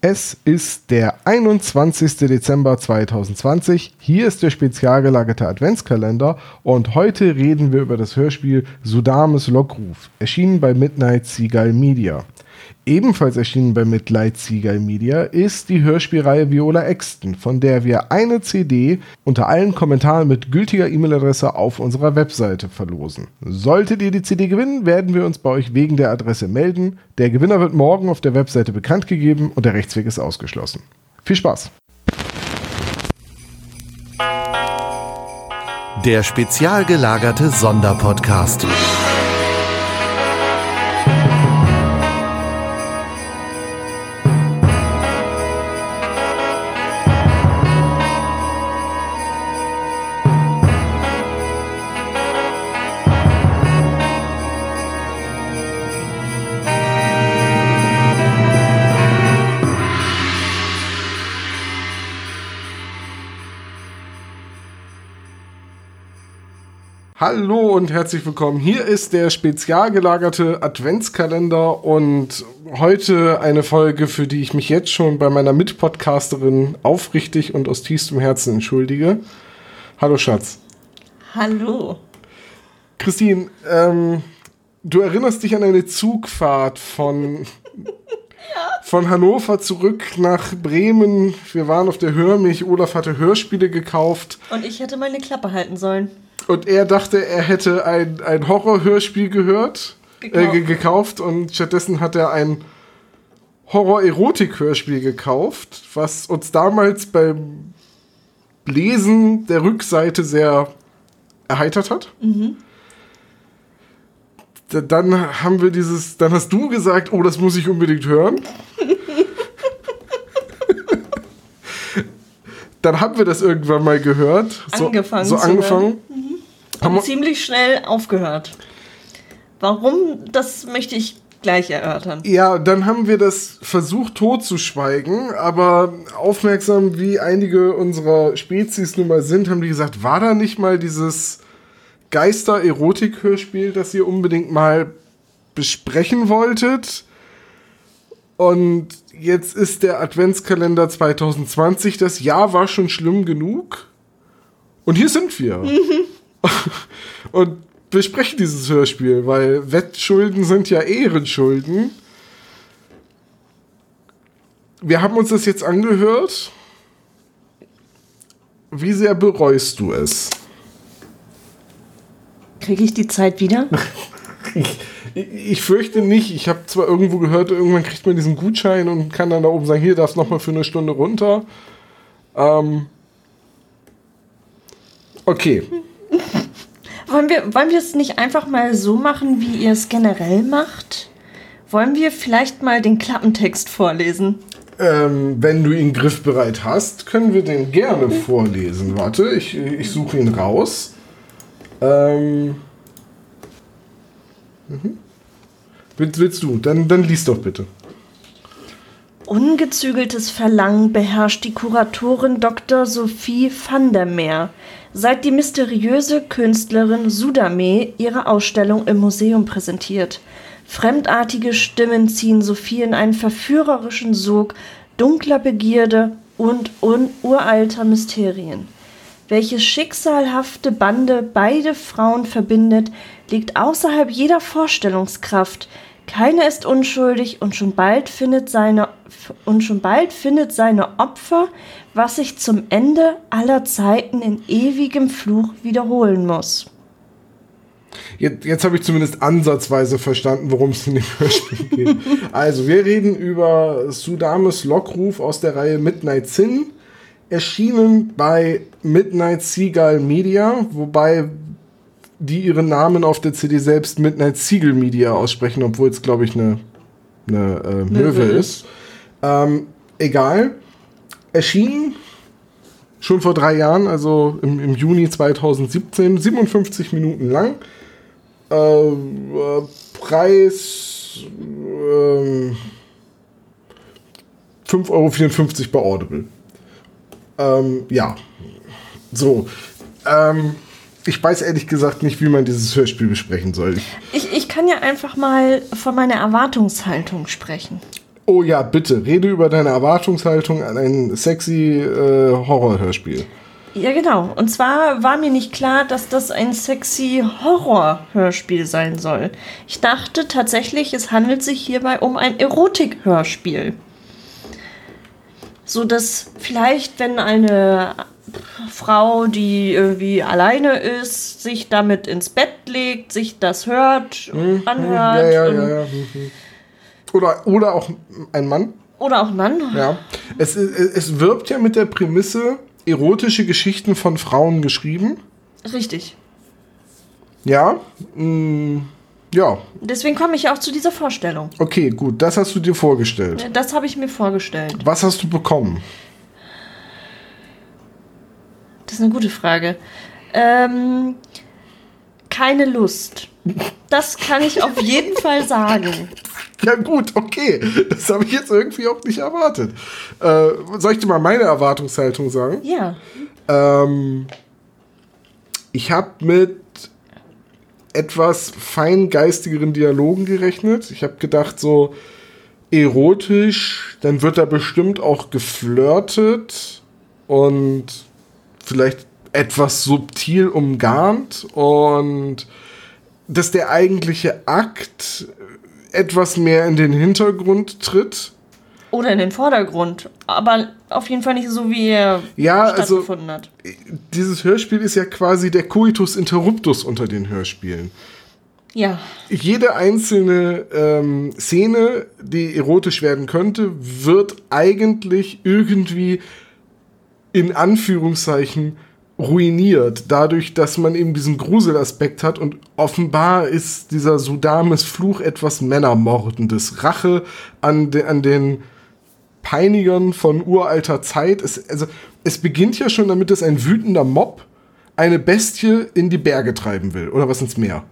Es ist der 21. Dezember 2020. Hier ist der spezial gelagerte Adventskalender und heute reden wir über das Hörspiel Sudames Lockruf, erschienen bei Midnight Seagull Media. Ebenfalls erschienen bei Midnight Seagull Media ist die Hörspielreihe Viola Exton, von der wir eine CD unter allen Kommentaren mit gültiger E-Mail-Adresse auf unserer Webseite verlosen. Solltet ihr die CD gewinnen, werden wir uns bei euch wegen der Adresse melden. Der Gewinner wird morgen auf der Webseite bekannt gegeben und der Rechtsweg ist ausgeschlossen. Viel Spaß! Der spezial gelagerte Sonderpodcast. Hallo und herzlich willkommen. Hier ist der spezial gelagerte Adventskalender und heute eine Folge, für die ich mich jetzt schon bei meiner Mitpodcasterin aufrichtig und aus tiefstem Herzen entschuldige. Hallo Schatz. Hallo. Christine, ähm, du erinnerst dich an eine Zugfahrt von, von Hannover zurück nach Bremen. Wir waren auf der Hörmich. Olaf hatte Hörspiele gekauft. Und ich hätte meine Klappe halten sollen. Und er dachte, er hätte ein, ein Horror-Hörspiel gehört, Gekauft. Äh, ge gekauft und stattdessen hat er ein Horror-Erotik-Hörspiel gekauft, was uns damals beim Lesen der Rückseite sehr erheitert hat. Da- Dann haben wir dieses, dann hast du gesagt, oh, das muss ich unbedingt hören. dann haben wir das irgendwann mal gehört. So, Angefangen So angefangen. Und ziemlich schnell aufgehört. Warum, das möchte ich gleich erörtern. Ja, dann haben wir das versucht totzuschweigen, aber aufmerksam wie einige unserer Spezies nun mal sind, haben die gesagt, war da nicht mal dieses Geister-Erotik-Hörspiel, das ihr unbedingt mal besprechen wolltet? Und jetzt ist der Adventskalender 2020, das Jahr war schon schlimm genug. Und hier sind wir. Und besprechen dieses Hörspiel, weil Wettschulden sind ja Ehrenschulden. Wir haben uns das jetzt angehört. Wie sehr bereust du es? Kriege ich die Zeit wieder? Ich, fürchte nicht. Ich habe zwar irgendwo gehört, irgendwann kriegt man diesen Gutschein und kann dann da oben sagen, hier darfst noch mal für eine Stunde runter. Ähm okay. Wollen wir, wollen wir es nicht einfach mal so machen, wie ihr es generell macht? Wollen wir vielleicht mal den Klappentext vorlesen? Ähm, wenn du ihn griffbereit hast, können wir den gerne vorlesen. Warte, ich, ich suche ihn raus. Ähm. Mhm. Willst, willst du? Dann, dann lies doch bitte. Ungezügeltes Verlangen beherrscht die Kuratorin Dr. Sophie van der Meer, seit die mysteriöse Künstlerin Sudame ihre Ausstellung im Museum präsentiert. Fremdartige Stimmen ziehen Sophie in einen verführerischen Sog dunkler Begierde und un uralter Mysterien. Welches schicksalhafte Bande beide Frauen verbindet, liegt außerhalb jeder Vorstellungskraft. Keine ist unschuldig und schon bald findet seine und schon bald findet seine Opfer, was sich zum Ende aller Zeiten in ewigem Fluch wiederholen muss. Jetzt, jetzt habe ich zumindest ansatzweise verstanden, worum es in dem Hörspiel geht. Also, wir reden über Sudames Lockruf aus der Reihe Midnight Sin, erschienen bei Midnight Seagull Media, wobei die ihren Namen auf der CD selbst Midnight Seagull Media aussprechen, obwohl es, glaube ich, eine, eine äh, Möwe Möwe ist. Ähm, egal. Erschienen schon vor drei Jahren, also im, im Juni 2017, 57 Minuten lang. Äh, äh, Preis ähm, 5,54 Euro bei Audible. Ähm, ja. So. Ähm, ich weiß ehrlich gesagt nicht, wie man dieses Hörspiel besprechen soll. Ich, Ich, kann ja einfach mal von meiner Erwartungshaltung sprechen. Oh ja, bitte, rede über deine Erwartungshaltung an ein sexy äh, Horrorhörspiel. Ja, genau. Und zwar war mir nicht klar, dass das ein sexy Horror-Hörspiel sein soll. Ich dachte tatsächlich, es handelt sich hierbei um ein Erotik-Hörspiel. So dass vielleicht, wenn eine Frau, die irgendwie alleine ist, sich damit ins Bett legt, sich das hört, Mhm, anhört. Ja, ja, und- ja, mhm. Oder, oder auch ein Mann. Oder auch ein Mann. Ja. Es, es, wirbt ja mit der Prämisse, erotische Geschichten von Frauen geschrieben. Richtig. Ja. mm, ja. Deswegen komme ich auch zu dieser Vorstellung. Okay, gut. Das hast du dir vorgestellt. Das habe ich mir vorgestellt. Was hast du bekommen? Das ist eine gute Frage. Ähm, keine Lust. Das kann ich auf jeden Fall sagen. Ja gut, okay. Das habe ich jetzt irgendwie auch nicht erwartet. Äh, soll ich dir mal meine Erwartungshaltung sagen? Ja. Ähm, ich habe mit etwas feingeistigeren Dialogen gerechnet. Ich habe gedacht, so erotisch, dann wird da bestimmt auch geflirtet und vielleicht etwas subtil umgarnt und dass der eigentliche Akt etwas mehr in den Hintergrund tritt. Oder in den Vordergrund. Aber auf jeden Fall nicht so, wie er Ja, also stattgefunden hat. dieses Hörspiel ist ja quasi der Coitus Interruptus unter den Hörspielen. Ja. Jede einzelne ähm, Szene, die erotisch werden könnte, wird eigentlich irgendwie in Anführungszeichen ruiniert, dadurch, dass man eben diesen Gruselaspekt hat und offenbar ist dieser Sudames Fluch etwas Männermordendes. Rache an, de, an den Peinigern von uralter Zeit. Es, also, es beginnt ja schon damit, dass ein wütender Mob eine Bestie in die Berge treiben will. Oder was ins Meer.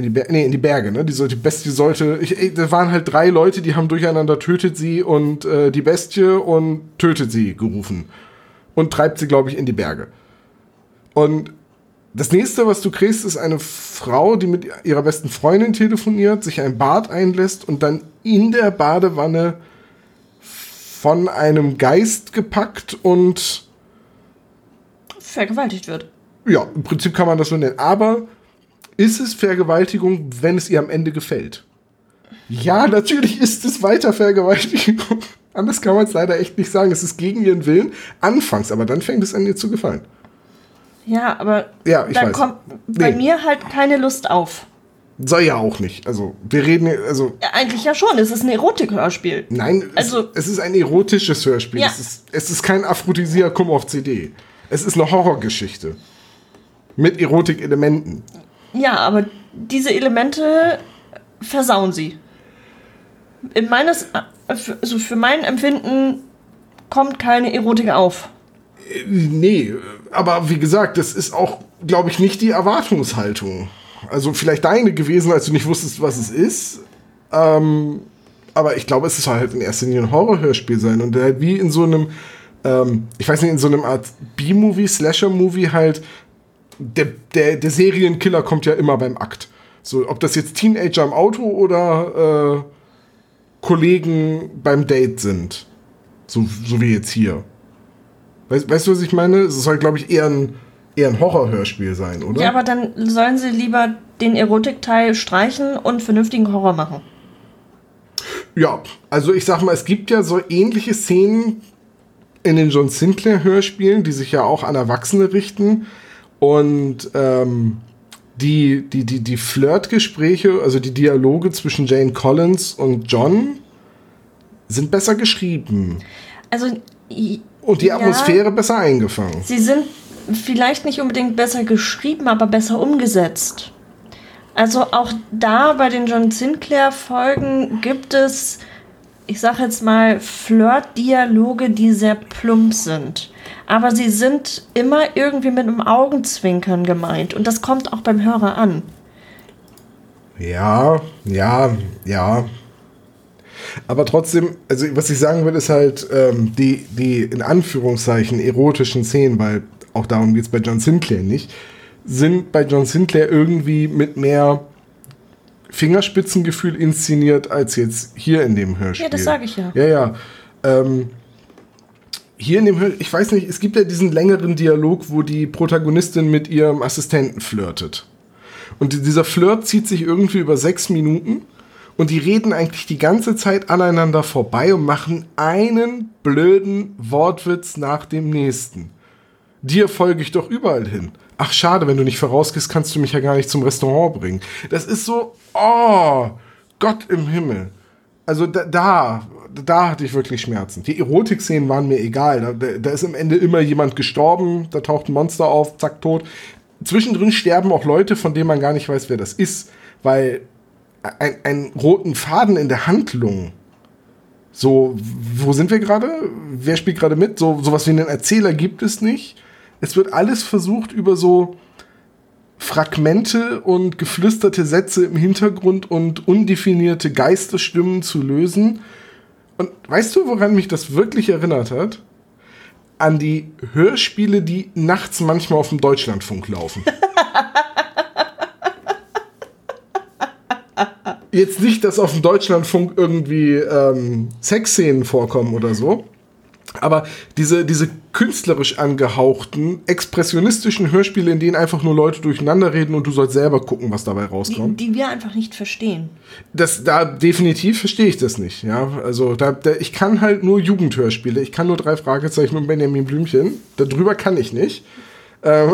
In die, Ber nee, in die Berge, ne? Die, soll, die Bestie sollte. Ich, ich, da waren halt drei Leute, die haben durcheinander tötet sie und äh, die Bestie und tötet sie gerufen. Und treibt sie, glaube ich, in die Berge. Und das nächste, was du kriegst, ist eine Frau, die mit ihrer besten Freundin telefoniert, sich ein Bad einlässt und dann in der Badewanne von einem Geist gepackt und Vergewaltigt wird. ja, im Prinzip kann man das so nennen. Aber ist es Vergewaltigung, wenn es ihr am Ende gefällt? Ja, natürlich ist es weiter Vergewaltigung. Anders kann man es leider echt nicht sagen. Es ist gegen ihren Willen. Anfangs, aber dann fängt es an, ihr zu gefallen. Ja, aber Ja, ich da weiß. kommt bei Nee. mir halt keine Lust auf. Soll ja auch nicht. Also, wir reden, also, Ja, eigentlich ja schon. Es ist ein Erotik-Hörspiel. nein, Also- es, es ist ein erotisches Hörspiel. Ja. Es, ist, es ist kein Aphrodisiakum auf CD. Es ist eine Horrorgeschichte. Mit Erotik-Elementen. Ja, aber diese Elemente versauen sie. In meines, also für mein Empfinden kommt keine Erotik auf. Nee, aber wie gesagt, das ist auch, glaube ich, nicht die Erwartungshaltung. Also vielleicht deine gewesen, als du nicht wusstest, was es ist. Ähm, aber ich glaube, es soll halt in erster Linie ein Horrorhörspiel sein. Und halt wie in so einem, ähm, ich weiß nicht, in so einem Art B-Movie, Slasher-Movie halt, der, der, der Serienkiller kommt ja immer beim Akt. So, ob das jetzt Teenager im Auto oder äh, Kollegen beim Date sind. So, so wie jetzt hier. Weißt, weißt du, was ich meine? Es soll, glaube ich, eher ein, eher ein Horrorhörspiel sein, oder? Ja, aber dann sollen sie lieber den Erotikteil streichen und vernünftigen Horror machen. Ja, also ich sag mal, es gibt ja so ähnliche Szenen in den John Sinclair Hörspielen, die sich ja auch an Erwachsene richten. Und ähm, die, die, die, die Flirtgespräche, also die Dialoge zwischen Jane Collins und John, sind besser geschrieben. Also. Und die ja, Atmosphäre besser eingefangen. Sie sind vielleicht nicht unbedingt besser geschrieben, aber besser umgesetzt. Also auch da bei den John Sinclair-Folgen gibt es, ich sag jetzt mal, Flirt-Dialoge, die sehr plump sind. Aber sie sind immer irgendwie mit einem Augenzwinkern gemeint. Und das kommt auch beim Hörer an. Ja, ja, ja. Aber trotzdem, also was ich sagen will, ist halt, ähm, die, die in Anführungszeichen erotischen Szenen, weil auch darum geht es bei John Sinclair nicht, sind bei John Sinclair irgendwie mit mehr Fingerspitzengefühl inszeniert als jetzt hier in dem Hörspiel. Ja, das sage ich ja. Ja, ja. Ähm, hier in dem Hörspiel, ich weiß nicht, es gibt ja diesen längeren Dialog, wo die Protagonistin mit ihrem Assistenten flirtet. Und dieser Flirt zieht sich irgendwie über sechs Minuten und die reden eigentlich die ganze Zeit aneinander vorbei und machen einen blöden Wortwitz nach dem nächsten. Dir folge ich doch überall hin. Ach schade, wenn du nicht vorausgehst, kannst du mich ja gar nicht zum Restaurant bringen. Das ist so, oh, Gott im Himmel. Also da, da, da hatte ich wirklich Schmerzen. Die Erotik-Szenen waren mir egal. Da, da ist am Ende immer jemand gestorben, da taucht ein Monster auf, zack, tot. Zwischendrin sterben auch Leute, von denen man gar nicht weiß, wer das ist, weil ein, einen roten Faden in der Handlung. So, wo sind wir gerade? Wer spielt gerade mit? So sowas wie einen Erzähler gibt es nicht. Es wird alles versucht über so Fragmente und geflüsterte Sätze im Hintergrund und undefinierte Geisterstimmen zu lösen. Und weißt du, woran mich das wirklich erinnert hat? An die Hörspiele, die nachts manchmal auf dem Deutschlandfunk laufen. Jetzt nicht, dass auf dem Deutschlandfunk irgendwie ähm, Sexszenen vorkommen oder so. Aber diese, diese künstlerisch angehauchten, expressionistischen Hörspiele, in denen einfach nur Leute durcheinander reden und du sollst selber gucken, was dabei rauskommt. Die, die wir einfach nicht verstehen. Das, da definitiv verstehe ich das nicht. Ja, also da, da, ich kann halt nur Jugendhörspiele. Ich kann nur drei Fragezeichen und Benjamin Blümchen. Darüber kann ich nicht. Ähm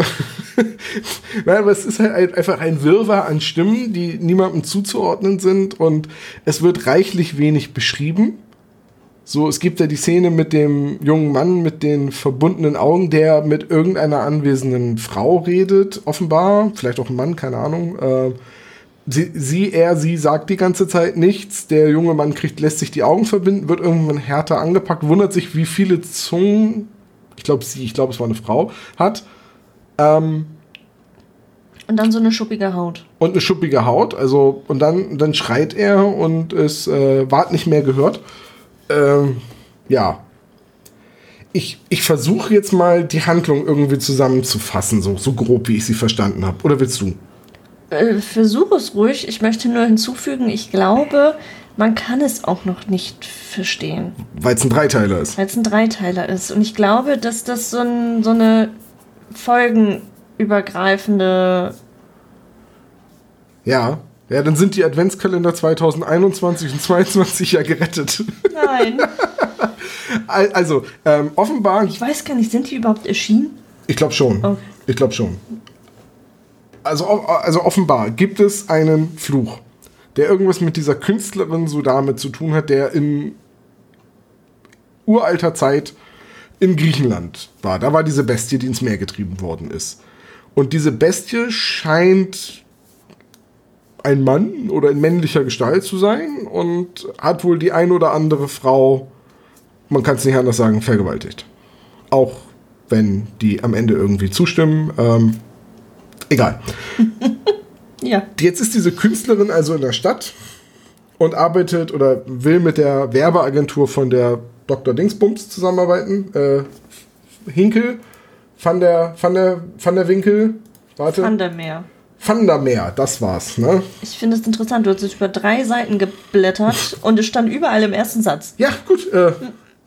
Nein, aber es ist halt einfach ein Wirrwarr an Stimmen, die niemandem zuzuordnen sind und es wird reichlich wenig beschrieben. So, es gibt ja die Szene mit dem jungen Mann mit den verbundenen Augen, der mit irgendeiner anwesenden Frau redet, offenbar. Vielleicht auch ein Mann, keine Ahnung. Äh, sie, sie, er, sie sagt die ganze Zeit nichts. Der junge Mann kriegt, lässt sich die Augen verbinden, wird irgendwann härter angepackt, wundert sich, wie viele Zungen, ich glaube sie, ich glaube es war eine Frau, hat. Ähm, und dann so eine schuppige Haut. Und eine schuppige Haut, also, und dann, dann schreit er und es äh, ward nicht mehr gehört ähm, ja. Ich, ich versuche jetzt mal die Handlung irgendwie zusammenzufassen, so, so grob, wie ich sie verstanden habe. Oder willst du? Äh, versuch es ruhig. Ich möchte nur hinzufügen, ich glaube, man kann es auch noch nicht verstehen. Weil es ein Dreiteiler ist. Weil es ein Dreiteiler ist. Und ich glaube, dass das so, ein, so eine folgenübergreifende. Ja. Ja, dann sind die Adventskalender 2021 und 2022 ja gerettet. Nein. also, ähm, offenbar. Ich weiß gar nicht, sind die überhaupt erschienen? Ich glaube schon. Okay. Ich glaube schon. Also, also offenbar gibt es einen Fluch, der irgendwas mit dieser Künstlerin so damit zu tun hat, der in uralter Zeit in Griechenland war. Da war diese Bestie, die ins Meer getrieben worden ist. Und diese Bestie scheint ein Mann oder in männlicher Gestalt zu sein und hat wohl die ein oder andere Frau, man kann es nicht anders sagen, vergewaltigt. Auch wenn die am Ende irgendwie zustimmen. Ähm, egal. ja. Jetzt ist diese Künstlerin also in der Stadt und arbeitet oder will mit der Werbeagentur von der Dr. Dingsbums zusammenarbeiten. Äh, Hinkel, Van der, Van der, Van der Winkel, warte. Van der Meer. Vandermeer, das war's, ne? Ich finde es interessant, du hast jetzt über drei Seiten geblättert und es stand überall im ersten Satz. Ja, gut. Äh,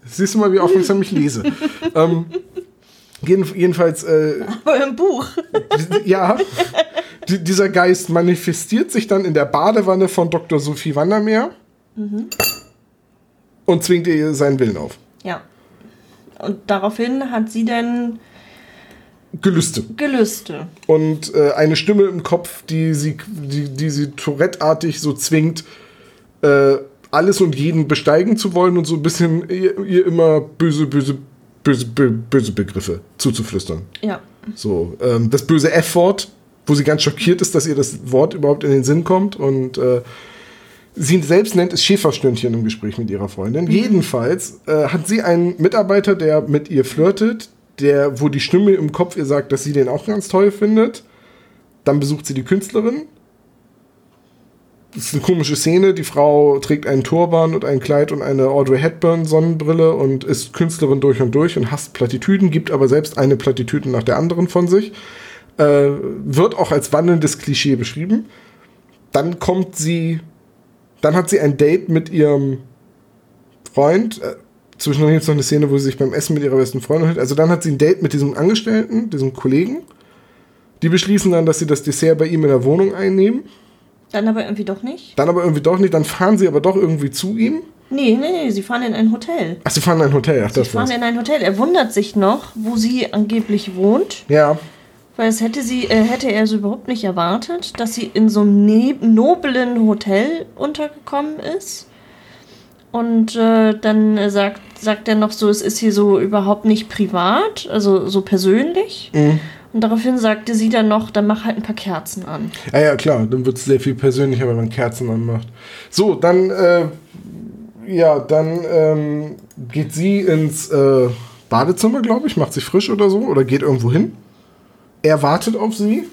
siehst du mal, wie aufmerksam ich lese. ähm, jedenfalls. Äh, Aber im Buch. ja. dieser Geist manifestiert sich dann in der Badewanne von Dr. Sophie Vandermeer mhm. und zwingt ihr seinen Willen auf. Ja. Und daraufhin hat sie dann Gelüste. Gelüste. Und äh, eine Stimme im Kopf, die sie, die, die sie Tourette-artig so zwingt, äh, alles und jeden besteigen zu wollen und so ein bisschen ihr, ihr immer böse, böse, böse, böse Begriffe zuzuflüstern. Ja. So, ähm, das böse F-Wort, wo sie ganz schockiert ist, dass ihr das Wort überhaupt in den Sinn kommt und äh, Sie selbst nennt es Schäferstündchen im Gespräch mit ihrer Freundin. Mhm. Jedenfalls äh, hat sie einen Mitarbeiter, der mit ihr flirtet, der, wo die Stimme im Kopf ihr sagt, dass sie den auch ganz toll findet. Dann besucht sie die Künstlerin. Das ist eine komische Szene. Die Frau trägt einen Turban und ein Kleid und eine Audrey Hepburn Sonnenbrille und ist Künstlerin durch und durch und hasst Plattitüden, gibt aber selbst eine Plattitüde nach der anderen von sich. Äh, wird auch als wandelndes Klischee beschrieben. dann kommt sie, dann hat sie ein Date mit ihrem Freund. Zwischendurch gibt es noch eine Szene, wo sie sich beim Essen mit ihrer besten Freundin hält. Also dann hat sie ein Date mit diesem Angestellten, diesem Kollegen. Die beschließen dann, dass sie das Dessert bei ihm in der Wohnung einnehmen. Dann aber irgendwie doch nicht. Dann aber irgendwie doch nicht. Dann fahren sie aber doch irgendwie zu ihm. Nee, nee, nee, sie fahren in ein Hotel. Ach, sie fahren in ein Hotel. Ach, Sie das fahren war's. in ein Hotel. Er wundert sich noch, wo sie angeblich wohnt. Ja, Weil es hätte sie, äh, hätte er so überhaupt nicht erwartet, dass sie in so einem ne noblen Hotel untergekommen ist. Und äh, dann äh, sagt, sagt er noch so, es ist hier so überhaupt nicht privat, also so persönlich. Und daraufhin sagte sie dann noch, dann mach halt ein paar Kerzen an. Ja, ja, klar, dann wird es sehr viel persönlicher, wenn man Kerzen anmacht. So, dann, äh, ja, dann ähm, geht sie ins äh, Badezimmer, glaube ich, macht sich frisch oder so, oder geht irgendwo hin. Er wartet auf sie.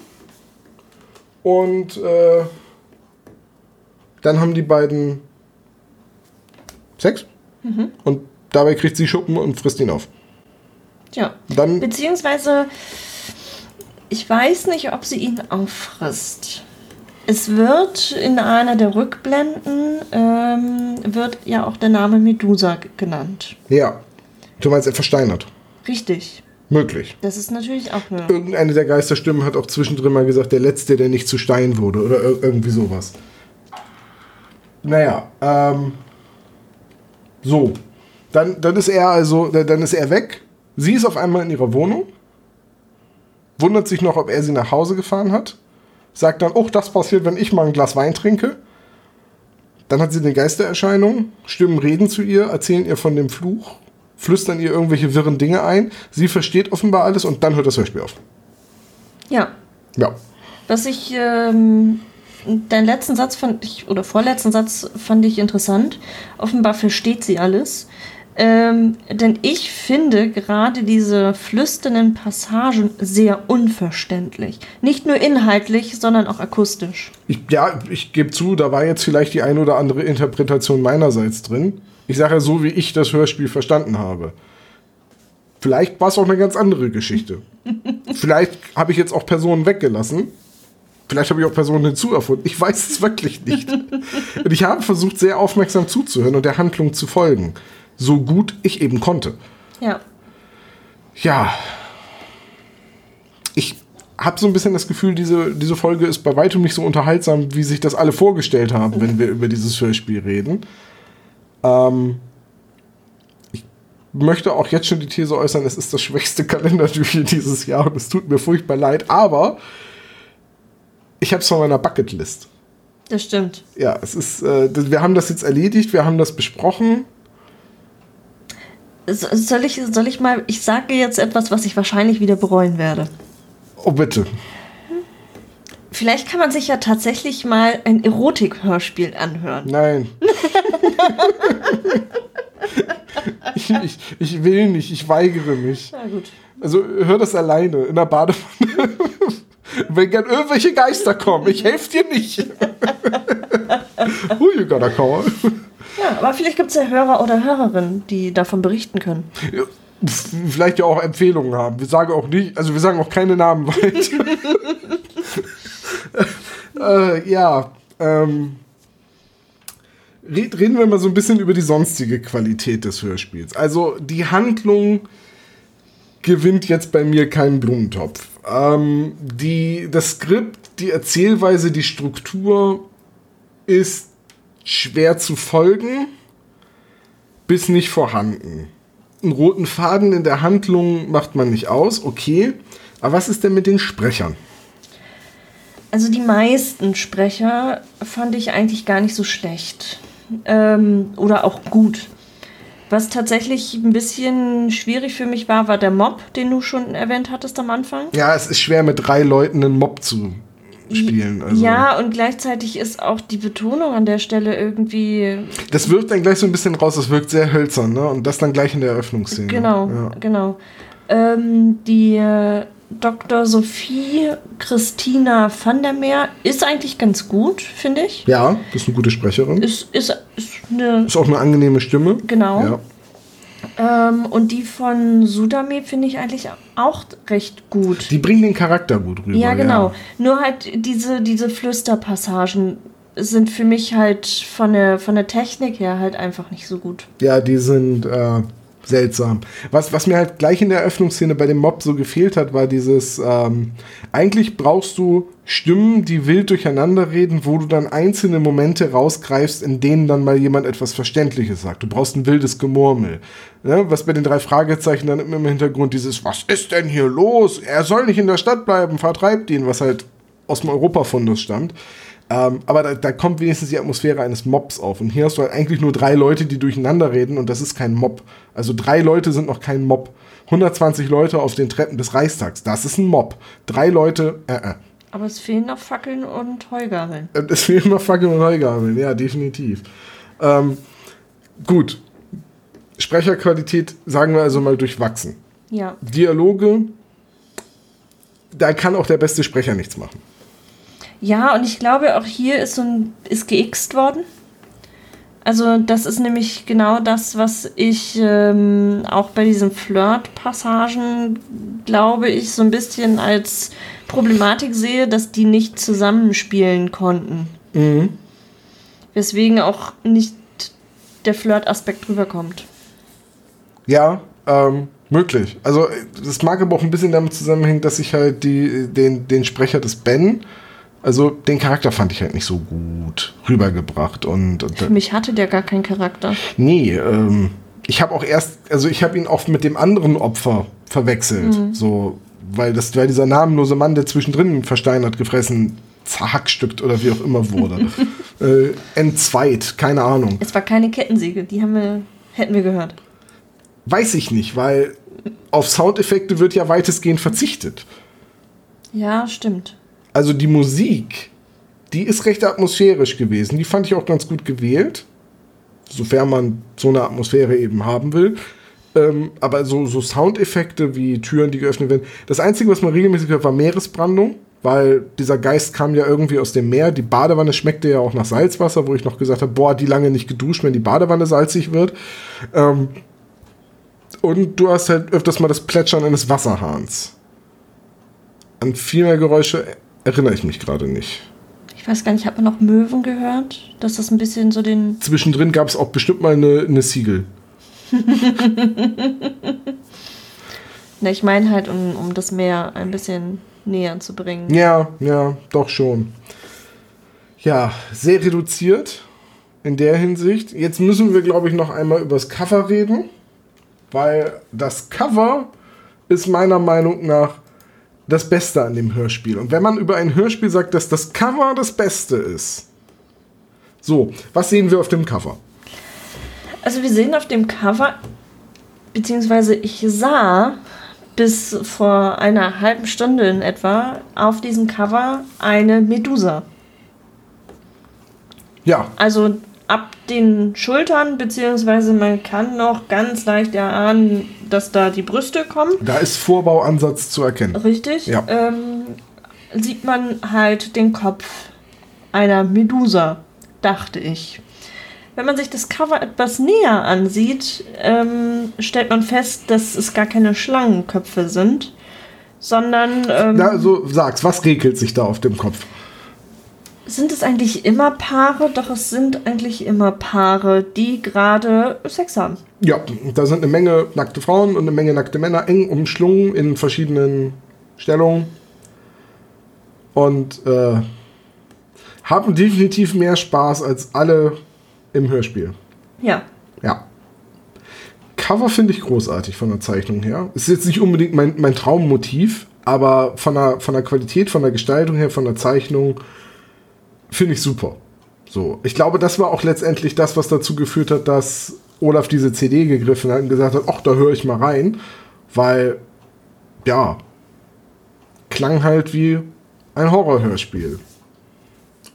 Und äh, dann haben die beiden Sex. Und dabei kriegt sie Schuppen und frisst ihn auf. Ja. Dann, Beziehungsweise, ich weiß nicht, ob sie ihn auffrisst. Es wird in einer der Rückblenden, ähm, wird ja auch der Name Medusa genannt. ja, du meinst, er versteinert. Richtig. Möglich. Das ist natürlich auch eine. Irgendeine der Geisterstimmen hat auch zwischendrin mal gesagt, der Letzte, der nicht zu Stein wurde oder ir irgendwie sowas. Naja, ähm, so. Dann, dann ist er also, dann ist er weg. Sie ist auf einmal in ihrer Wohnung. Wundert sich noch, ob er sie nach Hause gefahren hat. Sagt dann, oh, das passiert, wenn ich mal ein Glas Wein trinke. Dann hat sie eine Geistererscheinung. Stimmen reden zu ihr, erzählen ihr von dem Fluch, flüstern ihr irgendwelche wirren Dinge ein. Sie versteht offenbar alles und dann hört das Hörspiel auf. Ja. Ja. Was ich, ähm, deinen letzten Satz fand ich, oder vorletzten Satz fand ich interessant. Offenbar versteht sie alles. Ähm, denn ich finde gerade diese flüsternden Passagen sehr unverständlich. Nicht nur inhaltlich, sondern auch akustisch. Ich, ja, ich gebe zu, da war jetzt vielleicht die ein oder andere Interpretation meinerseits drin. Ich sage ja so, wie ich das Hörspiel verstanden habe. Vielleicht war es auch eine ganz andere Geschichte. vielleicht habe ich jetzt auch Personen weggelassen. Vielleicht habe ich auch Personen hinzuerfunden. Ich weiß es wirklich nicht. und ich habe versucht, sehr aufmerksam zuzuhören und der Handlung zu folgen. So gut ich eben konnte. Ja. Ja. Ich habe so ein bisschen das Gefühl, diese, diese Folge ist bei weitem nicht so unterhaltsam, wie sich das alle vorgestellt haben, wenn wir über dieses Hörspiel reden. Ähm, ich möchte auch jetzt schon die These äußern, es ist das schwächste Kalenderdürchen dieses Jahr und es tut mir furchtbar leid, aber ich habe es von meiner Bucketlist. Das stimmt. Ja, es ist, äh, wir haben das jetzt erledigt, wir haben das besprochen. So- Soll ich, soll ich mal, ich sage jetzt etwas, was ich wahrscheinlich wieder bereuen werde. Oh, bitte. Vielleicht kann man sich ja tatsächlich mal ein Erotik-Hörspiel anhören. Nein. ich, ich, ich will nicht, ich weigere mich. Na gut. Also hör das alleine in der Badewanne. Wenn gern irgendwelche Geister kommen, ich helfe dir nicht. Who you gotta call? Ja, aber vielleicht gibt es ja Hörer oder Hörerinnen, die davon berichten können. Ja, Vielleicht ja auch Empfehlungen haben. Wir sagen auch nicht, also wir sagen auch keine Namen weiter. äh, ja, ähm, red- reden wir mal so ein bisschen über die sonstige Qualität des Hörspiels. Also die Handlung gewinnt jetzt bei mir keinen Blumentopf. Ähm, die, das Skript, die Erzählweise, die Struktur ist schwer zu folgen, bis nicht vorhanden. Einen roten Faden in der Handlung macht man nicht aus, okay. Aber was ist denn mit den Sprechern? Also die meisten Sprecher fand ich eigentlich gar nicht so schlecht. Ähm, oder auch gut. Was tatsächlich ein bisschen schwierig für mich war, war der Mob, den du schon erwähnt hattest am Anfang. Ja, es ist schwer mit drei Leuten einen Mob zu spielen. Also. Ja, und gleichzeitig ist auch die Betonung an der Stelle irgendwie. Das wirkt dann gleich so ein bisschen raus, das wirkt sehr hölzern, ne? Und das dann gleich in der Eröffnungsszene. Genau, Ja. genau. Ähm, die äh, Dr. Sophie Christina van der Meer ist eigentlich ganz gut, finde ich. ja, das ist eine gute Sprecherin. Ist, ist, ist eine Ist auch eine angenehme Stimme. Genau. Ja. Ähm, und die von Sudame finde ich eigentlich auch recht gut. Die bringen den Charakter gut rüber. ja, genau. Nur halt diese, diese Flüsterpassagen sind für mich halt von der, von der Technik her halt einfach nicht so gut. Ja, die sind äh, seltsam. Was, was mir halt gleich in der Eröffnungsszene bei dem Mob so gefehlt hat, war dieses, ähm, eigentlich brauchst du Stimmen, die wild durcheinander reden, wo du dann einzelne Momente rausgreifst, in denen dann mal jemand etwas Verständliches sagt. Du brauchst ein wildes Gemurmel. Ne? Was bei den drei Fragezeichen dann immer im Hintergrund dieses, was ist denn hier los? Er soll nicht in der Stadt bleiben, vertreibt ihn, was halt aus dem Europafundus stammt. Ähm, aber da, da kommt wenigstens die Atmosphäre eines Mobs auf. Und hier hast du halt eigentlich nur drei Leute, die durcheinander reden und das ist kein Mob. Also drei Leute sind noch kein Mob. 120 Leute auf den Treppen des Reichstags, das ist ein Mob. Drei Leute, äh, äh. Aber es fehlen noch Fackeln und Heugabeln. Äh, Es fehlen noch Fackeln und Heugabeln, ja, definitiv. Ähm, gut. Sprecherqualität, sagen wir also mal, durchwachsen. Ja. Dialoge, da kann auch der beste Sprecher nichts machen. Ja, und ich glaube, auch hier ist so ein, ist geixt worden. Also, das ist nämlich genau das, was ich ähm, auch bei diesen Flirt-Passagen, glaube ich, so ein bisschen als Problematik sehe, dass die nicht zusammenspielen konnten. Weswegen auch nicht der Flirt-Aspekt rüberkommt. Ja, ähm, möglich. Also, das mag aber auch ein bisschen damit zusammenhängen, dass ich halt die, den, den Sprecher des Ben, also den Charakter fand ich halt nicht so gut rübergebracht. Und, und Für mich hatte der gar keinen Charakter. nee, ähm, ich habe auch erst, also ich habe ihn oft mit dem anderen Opfer verwechselt. So, weil das, weil dieser namenlose Mann, der zwischendrin versteinert, gefressen, zerhackstückt oder wie auch immer wurde. äh, entzweit, keine Ahnung. Es war keine Kettensäge, die haben wir, hätten wir gehört. Weiß ich nicht, weil auf Soundeffekte wird ja weitestgehend verzichtet. Ja, stimmt. Also die Musik, die ist recht atmosphärisch gewesen. Die fand ich auch ganz gut gewählt. Sofern man so eine Atmosphäre eben haben will. Ähm, aber so, so Soundeffekte wie Türen, die geöffnet werden. Das Einzige, was man regelmäßig hört, war Meeresbrandung. Weil dieser Geist kam ja irgendwie aus dem Meer. Die Badewanne schmeckte ja auch nach Salzwasser, wo ich noch gesagt habe, boah, die lange nicht geduscht, wenn die Badewanne salzig wird. Ähm, und du hast halt öfters mal das Plätschern eines Wasserhahns. An viel mehr Geräusche erinnere ich mich gerade nicht. Ich weiß gar nicht, hat man noch Möwen gehört? Dass das ein bisschen so den. Zwischendrin gab es auch bestimmt mal eine, eine Siegel. Ne, ich meine halt, um, um das Meer ein bisschen näher zu bringen. Ja, ja, doch schon. Ja, sehr reduziert in der Hinsicht. Jetzt müssen wir, glaube ich, noch einmal über das Cover reden, weil das Cover ist meiner Meinung nach das Beste an dem Hörspiel. Und wenn man über ein Hörspiel sagt, dass das Cover das Beste ist. So, was sehen wir auf dem Cover? Also wir sehen auf dem Cover, beziehungsweise ich sah bis vor einer halben Stunde in etwa auf diesem Cover eine Medusa. Ja, Also ab den Schultern, beziehungsweise man kann noch ganz leicht erahnen, dass da die Brüste kommen. da ist Vorbauansatz zu erkennen. Richtig. Ja. Ähm, sieht man halt den Kopf einer Medusa, dachte ich. Wenn man sich das Cover etwas näher ansieht, ähm, stellt man fest, dass es gar keine Schlangenköpfe sind, sondern ähm, Na, also sag's, was regelt sich da auf dem Kopf? Sind es eigentlich immer Paare? Doch es sind eigentlich immer Paare, die gerade Sex haben. Ja, da sind eine Menge nackte Frauen und eine Menge nackte Männer eng umschlungen in verschiedenen Stellungen. Und äh, haben definitiv mehr Spaß als alle im Hörspiel. Ja. Ja. Cover finde ich großartig von der Zeichnung her. Ist jetzt nicht unbedingt mein, mein Traummotiv, aber von der, von der Qualität, von der Gestaltung her, von der Zeichnung finde ich super. So, ich glaube, das war auch letztendlich das, was dazu geführt hat, dass Olaf diese CD gegriffen hat und gesagt hat, ach, da höre ich mal rein, weil ja, klang halt wie ein Horrorhörspiel.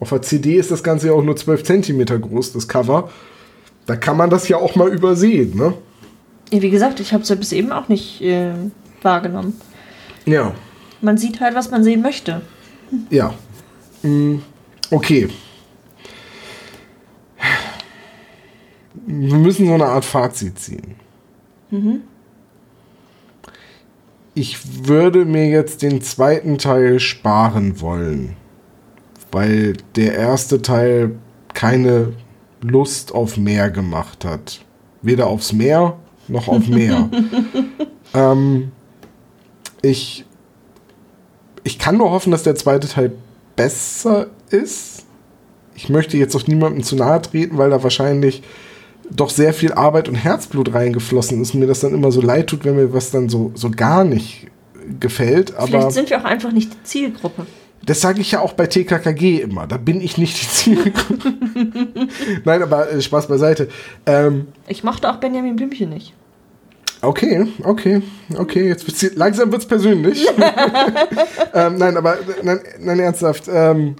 Auf der CD ist das Ganze ja auch nur 12 Zentimeter groß, das Cover. Da kann man das ja auch mal übersehen, ne? Ja, Wie gesagt, ich habe es ja bis eben auch nicht äh, wahrgenommen. Ja, Man sieht halt, was man sehen möchte. ja. Mm, Okay. Wir müssen so eine Art Fazit ziehen. Ich würde mir jetzt den zweiten Teil sparen wollen, weil der erste Teil keine Lust auf mehr gemacht hat. Weder aufs Meer noch auf mehr. ähm, ich, ich kann nur hoffen, dass der zweite Teil besser ist. Ich möchte jetzt auch niemandem zu nahe treten, weil da wahrscheinlich doch sehr viel Arbeit und Herzblut reingeflossen ist und mir das dann immer so leid tut, wenn mir was dann so, so gar nicht gefällt. Aber Vielleicht sind wir auch einfach nicht die Zielgruppe. das sage ich ja auch bei TKKG immer. Da bin ich nicht die Zielgruppe. Nein, aber äh, Spaß beiseite. Ähm, Ich mochte auch Benjamin Blümchen nicht. Okay, okay, okay, jetzt wird's, langsam wird's persönlich. ähm, nein, aber nein, nein ernsthaft. Ähm,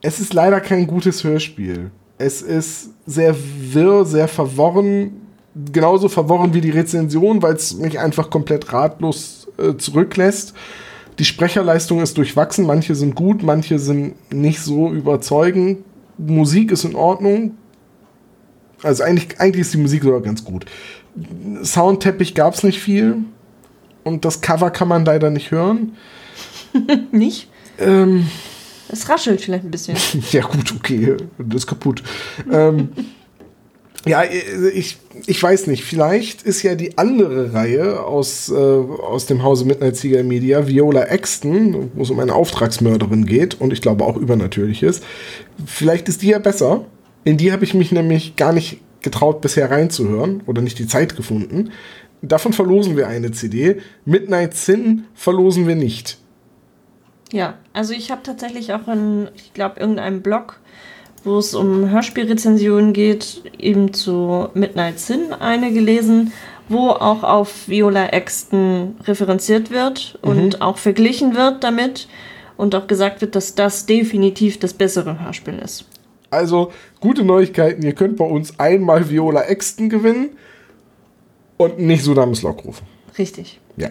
es ist leider kein gutes Hörspiel. Es ist sehr wirr, sehr verworren, genauso verworren wie die Rezension, weil es mich einfach komplett ratlos äh, zurücklässt. Die Sprecherleistung ist durchwachsen, manche sind gut, manche sind nicht so überzeugend. Musik ist in Ordnung. Also eigentlich, eigentlich ist die Musik sogar ganz gut. Soundteppich gab es nicht viel. Und das Cover kann man leider nicht hören. Nicht? Ähm, Es raschelt vielleicht ein bisschen. ja, gut, okay, das ist kaputt. ähm, ja, ich, ich weiß nicht. Vielleicht ist ja die andere Reihe aus, äh, aus dem Hause Midnight Seagull Media, Viola Exton, wo es um eine Auftragsmörderin geht und ich glaube auch übernatürlich ist. Vielleicht ist die ja besser. In die habe ich mich nämlich gar nicht getraut, bisher reinzuhören oder nicht die Zeit gefunden. Davon verlosen wir eine CD. Midnight Sin verlosen wir nicht. Ja, also ich habe tatsächlich auch in, ich glaube, irgendeinem Blog, wo es um Hörspielrezensionen geht, eben zu Midnight Sin eine gelesen, wo auch auf Viola Exton referenziert wird und auch verglichen wird damit und auch gesagt wird, dass das definitiv das bessere Hörspiel ist. Also, gute Neuigkeiten, ihr könnt bei uns einmal Viola Exton gewinnen und nicht Sudames Lockruf. Richtig. Ja.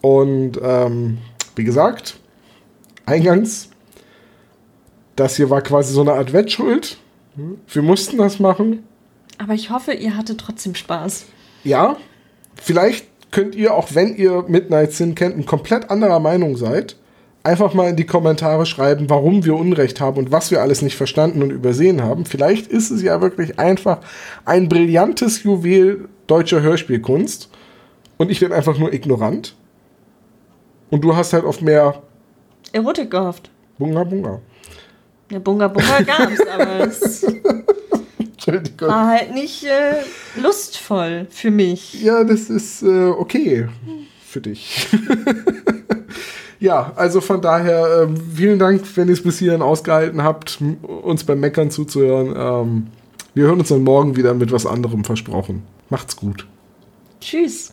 Und ähm, wie gesagt, eingangs, das hier war quasi so eine Art Wettschuld. Wir mussten das machen. Aber ich hoffe, ihr hattet trotzdem Spaß. Ja, vielleicht könnt ihr, auch wenn ihr Midnight Sin kennt, ein komplett anderer Meinung seid, einfach mal in die Kommentare schreiben, warum wir Unrecht haben und was wir alles nicht verstanden und übersehen haben. Vielleicht ist es ja wirklich einfach ein brillantes Juwel deutscher Hörspielkunst und ich bin einfach nur ignorant. Und du hast halt auf mehr Erotik gehofft. Bunga Bunga. Ja, Bunga Bunga gab's, aber es war halt nicht äh, lustvoll für mich. Ja, das ist äh, okay für dich. ja, also von daher ähm, vielen Dank, wenn ihr es bis hierhin ausgehalten habt, uns beim Meckern zuzuhören. Ähm, wir hören uns dann morgen wieder mit was anderem versprochen. Macht's gut. Tschüss.